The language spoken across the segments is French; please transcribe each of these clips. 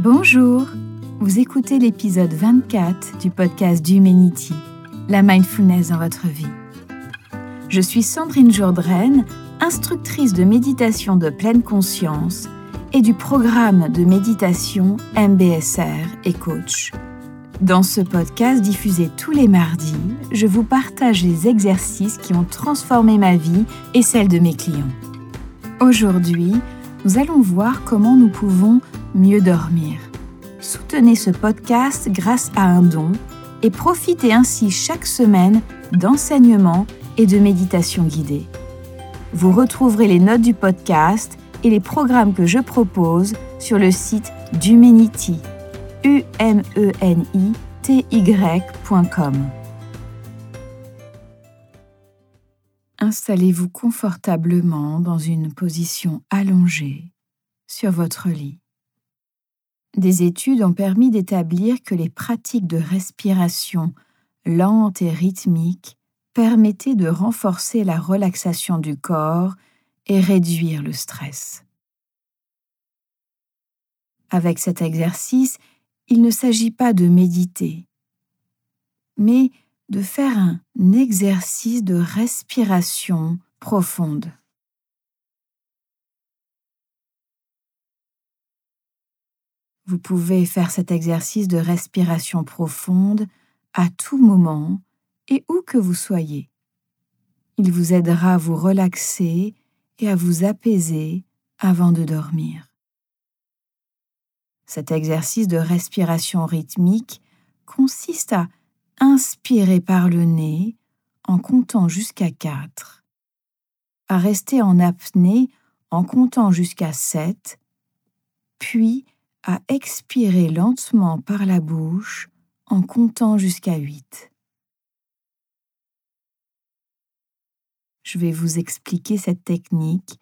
Bonjour, vous écoutez l'épisode 24 du podcast d'Humanity, la mindfulness dans votre vie. Je suis Sandrine Jourdraine, instructrice de méditation de pleine conscience et du programme de méditation MBSR et coach. Dans ce podcast diffusé tous les mardis, je vous partage les exercices qui ont transformé ma vie et celle de mes clients. Aujourd'hui, nous allons voir comment nous pouvons mieux dormir. Soutenez ce podcast grâce à un don et profitez ainsi chaque semaine d'enseignements et de méditations guidées. Vous retrouverez les notes du podcast et les programmes que je propose sur le site d'Humanity u m e n i t y.com. Installez-vous confortablement dans une position allongée sur votre lit. Des études ont permis d'établir que les pratiques de respiration lente et rythmique permettaient de renforcer la relaxation du corps et réduire le stress. Avec cet exercice, il ne s'agit pas de méditer, mais de faire un exercice de respiration profonde. Vous pouvez faire cet exercice de respiration profonde à tout moment et où que vous soyez. Il vous aidera à vous relaxer et à vous apaiser avant de dormir. Cet exercice de respiration rythmique consiste à inspirer par le nez en comptant jusqu'à 4, à rester en apnée en comptant jusqu'à 7, puis à expirer lentement par la bouche en comptant jusqu'à 8. Je vais vous expliquer cette technique,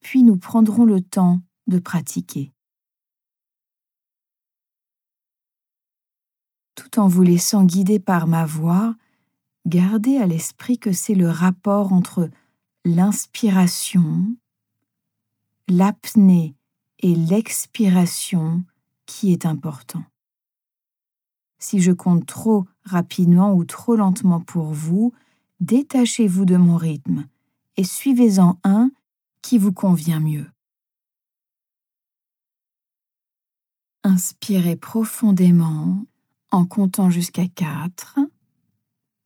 puis nous prendrons le temps de pratiquer. tout en vous laissant guider par ma voix, gardez à l'esprit que c'est le rapport entre l'inspiration, l'apnée et l'expiration qui est important. Si je compte trop rapidement ou trop lentement pour vous, détachez-vous de mon rythme et suivez-en un qui vous convient mieux. Inspirez profondément en comptant jusqu'à 4.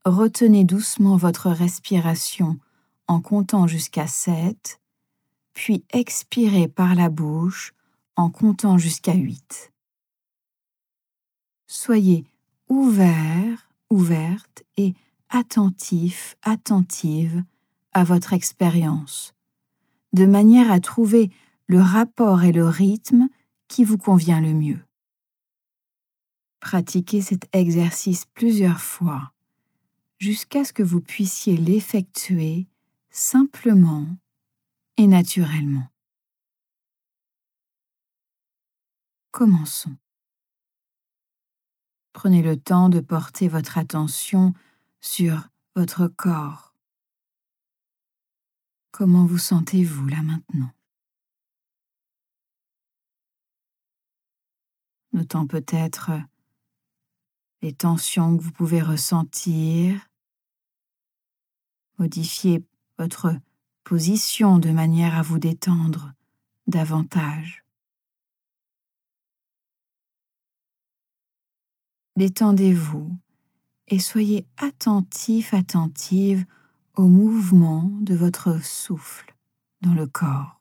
Retenez doucement votre respiration en comptant jusqu'à 7, puis expirez par la bouche en comptant jusqu'à 8. Soyez ouvert, ouverte et attentif, attentive à votre expérience, de manière à trouver le rapport et le rythme qui vous convient le mieux. Pratiquez cet exercice plusieurs fois jusqu'à ce que vous puissiez l'effectuer simplement et naturellement. Commençons. Prenez le temps de porter votre attention sur votre corps. Comment vous sentez-vous là maintenant? Notant peut-être les tensions que vous pouvez ressentir. Modifiez votre position de manière à vous détendre davantage. Détendez-vous et soyez attentif, attentive au mouvement de votre souffle dans le corps.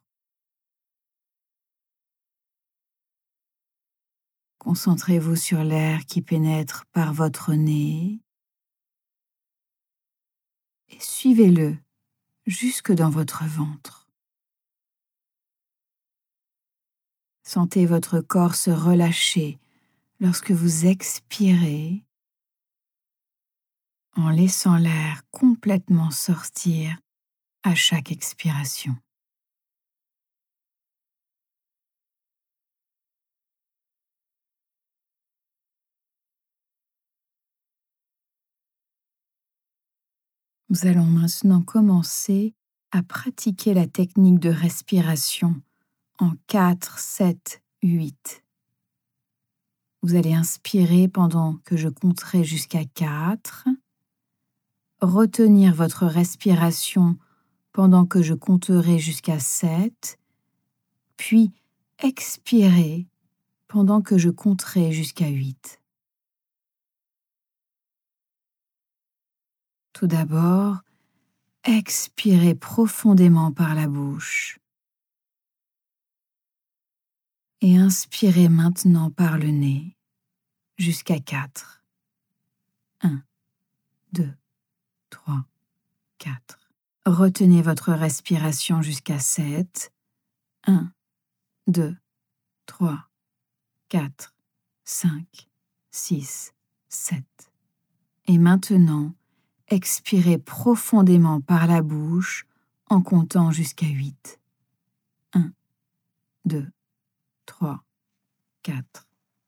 Concentrez-vous sur l'air qui pénètre par votre nez et suivez-le jusque dans votre ventre. Sentez votre corps se relâcher lorsque vous expirez en laissant l'air complètement sortir à chaque expiration. Nous allons maintenant commencer à pratiquer la technique de respiration en 4, 7, 8. Vous allez inspirer pendant que je compterai jusqu'à 4, retenir votre respiration pendant que je compterai jusqu'à 7, puis expirer pendant que je compterai jusqu'à 8. Tout d'abord, expirez profondément par la bouche et inspirez maintenant par le nez jusqu'à 4. 1, 2, 3, 4. Retenez votre respiration jusqu'à 7. 1, 2, 3, 4, 5, 6, 7. Et maintenant, expirez profondément par la bouche en comptant jusqu'à 8. 1, 2, 3, 4,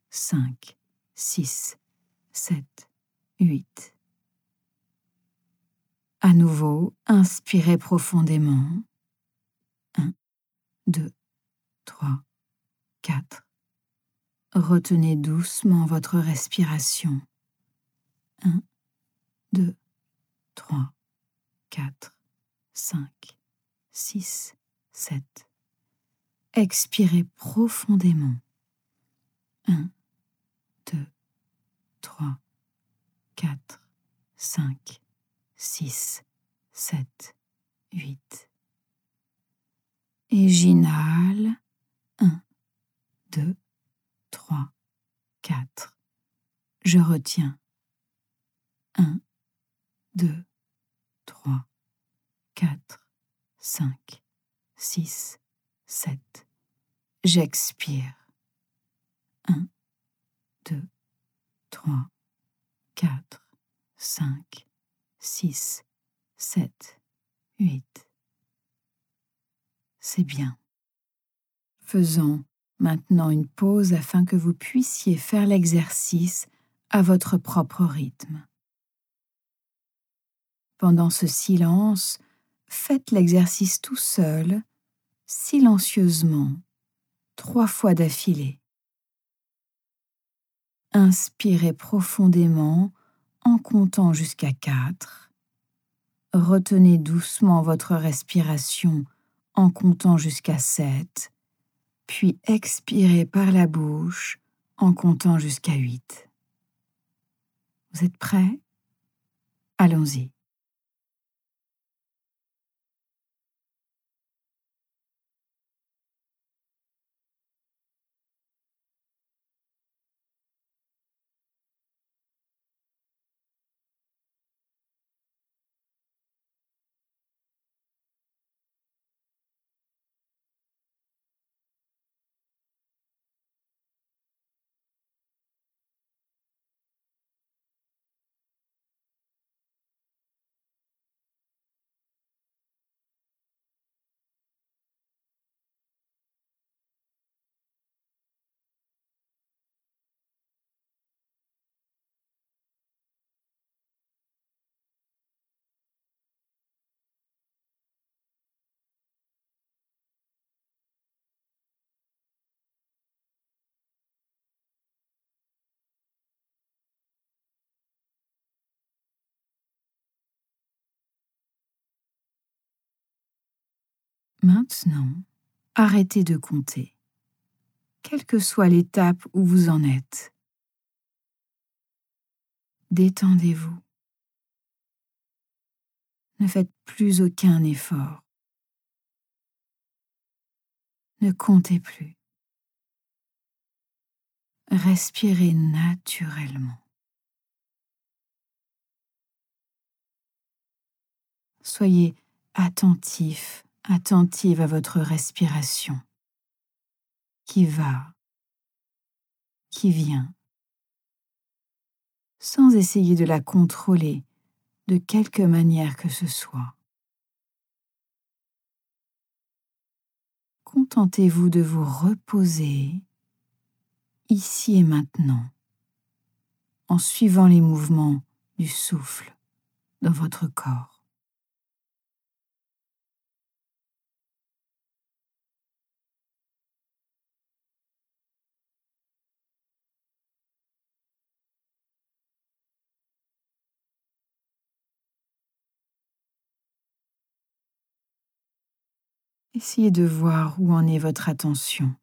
5, 6, 7, 8. À nouveau, inspirez profondément. 1, 2, 3, 4. Retenez doucement votre respiration. 1, 2, 3, 4, 5, 6, 7. Expirez profondément. 1, 2, 3, 4, 5, 6, 7, 8. Et j'inhale. 1, 2, 3, 4. Je retiens. 1, 2, 3, 4, 5, 6, 7. J'expire. 1, 2, 3, 4, 5, 6, 7, 8. C'est bien. Faisons maintenant une pause afin que vous puissiez faire l'exercice à votre propre rythme. Pendant ce silence, faites l'exercice tout seul, silencieusement, trois fois d'affilée. Inspirez profondément en comptant jusqu'à quatre. Retenez doucement votre respiration en comptant jusqu'à sept, puis expirez par la bouche en comptant jusqu'à huit. Vous êtes prêts? Allons-y. Maintenant, arrêtez de compter, quelle que soit l'étape où vous en êtes. Détendez-vous. Ne faites plus aucun effort. Ne comptez plus. Respirez naturellement. Soyez attentif attentive à votre respiration qui va, qui vient, sans essayer de la contrôler de quelque manière que ce soit. Contentez-vous de vous reposer ici et maintenant en suivant les mouvements du souffle dans votre corps. Essayez de voir où en est votre attention.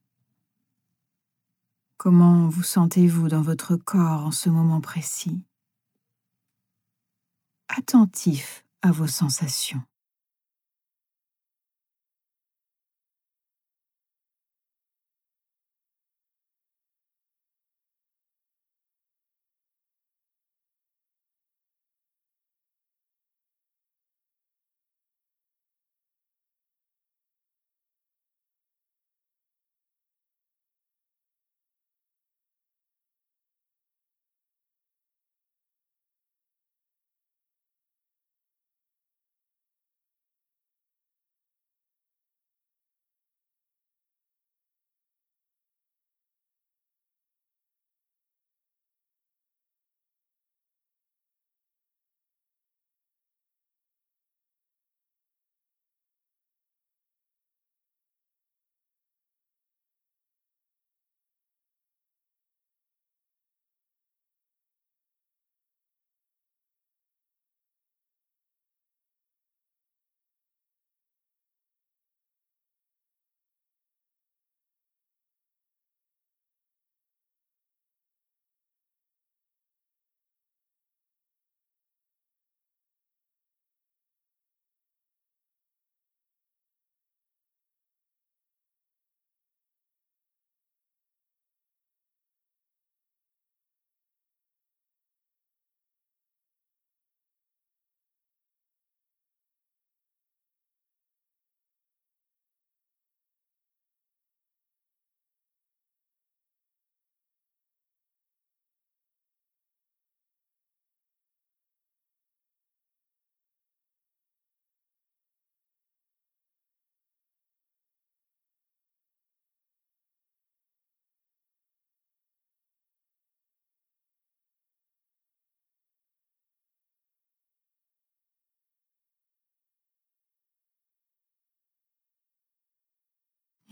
Comment vous sentez-vous dans votre corps en ce moment précis? Attentif à vos sensations.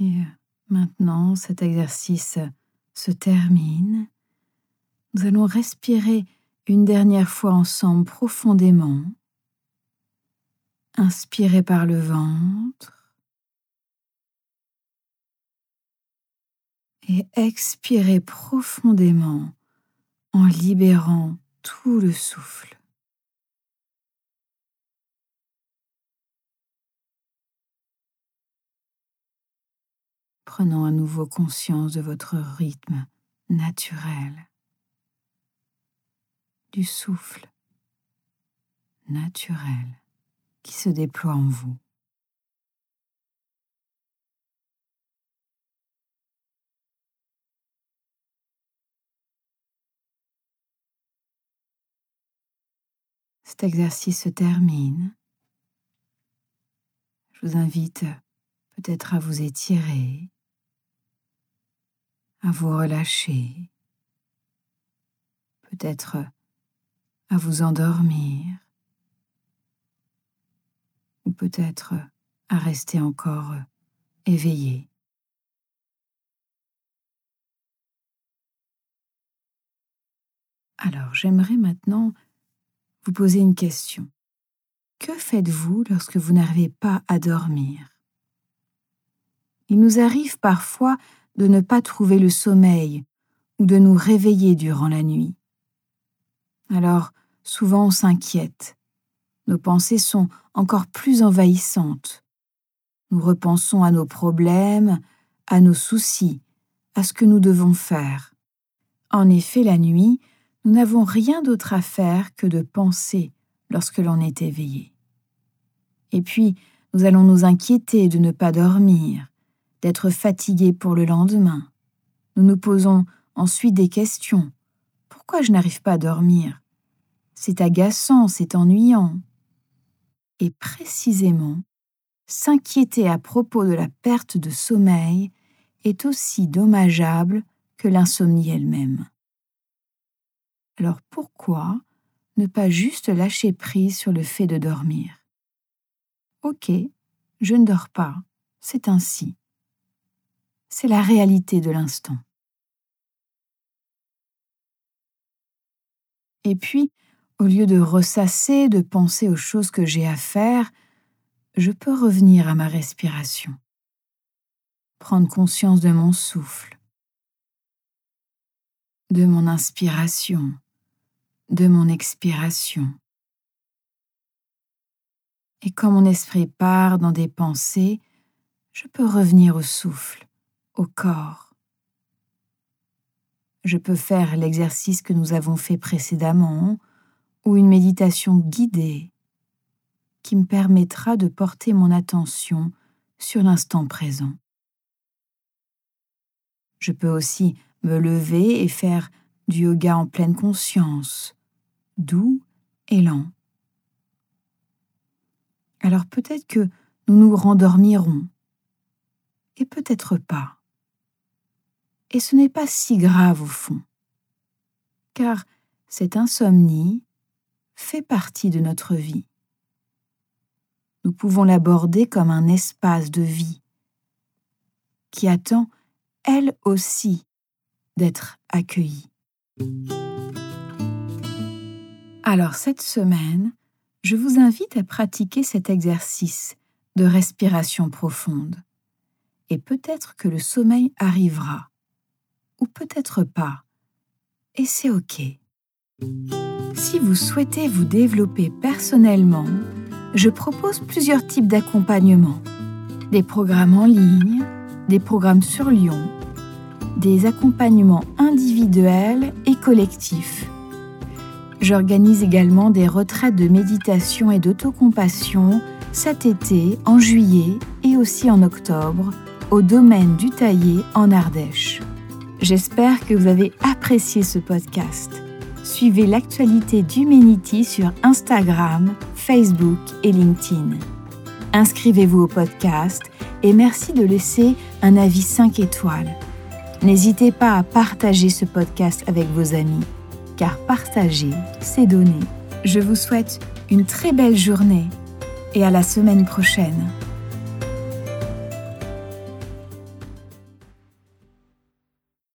Et maintenant, cet exercice se termine. Nous allons respirer une dernière fois ensemble profondément. Inspirez par le ventre et expirez profondément en libérant tout le souffle. Prenant à nouveau conscience de votre rythme naturel, du souffle naturel qui se déploie en vous. Cet exercice se termine. Je vous invite peut-être à vous étirer, à vous relâcher, peut-être à vous endormir, ou peut-être à rester encore éveillé. Alors j'aimerais maintenant vous poser une question. Que faites-vous lorsque vous n'arrivez pas à dormir? Il nous arrive parfois de ne pas trouver le sommeil ou de nous réveiller durant la nuit. Alors, souvent on s'inquiète. Nos pensées sont encore plus envahissantes. Nous repensons à nos problèmes, à nos soucis, à ce que nous devons faire. En effet, la nuit, nous n'avons rien d'autre à faire que de penser lorsque l'on est éveillé. Et puis, nous allons nous inquiéter de ne pas dormir, d'être fatigué pour le lendemain. Nous nous posons ensuite des questions. Pourquoi je n'arrive pas à dormir? C'est agaçant, c'est ennuyant. Et précisément, s'inquiéter à propos de la perte de sommeil est aussi dommageable que l'insomnie elle-même. Alors pourquoi ne pas juste lâcher prise sur le fait de dormir? Ok, je ne dors pas, c'est ainsi c'est la réalité de l'instant. Et puis, au lieu de ressasser, de penser aux choses que j'ai à faire, je peux revenir à ma respiration. prendre conscience de mon souffle, de mon inspiration, de mon expiration. Et quand mon esprit part dans des pensées, je peux revenir au souffle, au corps. Je peux faire l'exercice que nous avons fait précédemment ou une méditation guidée qui me permettra de porter mon attention sur l'instant présent. Je peux aussi me lever et faire du yoga en pleine conscience, doux et lent. Alors peut-être que nous nous rendormirons, et peut-être pas. Et ce n'est pas si grave au fond, car cette insomnie fait partie de notre vie. Nous pouvons l'aborder comme un espace de vie qui attend, elle aussi, d'être accueillie. Alors cette semaine, je vous invite à pratiquer cet exercice de respiration profonde. Et peut-être que le sommeil arrivera, ou peut-être pas, et c'est OK. Si vous souhaitez vous développer personnellement, je propose plusieurs types d'accompagnement. Des programmes en ligne, des programmes sur Lyon, des accompagnements individuels et collectifs. J'organise également des retraites de méditation et d'autocompassion cet été, en juillet et aussi en octobre, au domaine du Taillé en Ardèche. J'espère que vous avez apprécié ce podcast suivez l'actualité d'Humanity sur Instagram, Facebook et LinkedIn. Inscrivez-vous au podcast et merci de laisser un avis 5 étoiles. N'hésitez pas à partager ce podcast avec vos amis, car partager, c'est donner. Je vous souhaite une très belle journée et à la semaine prochaine.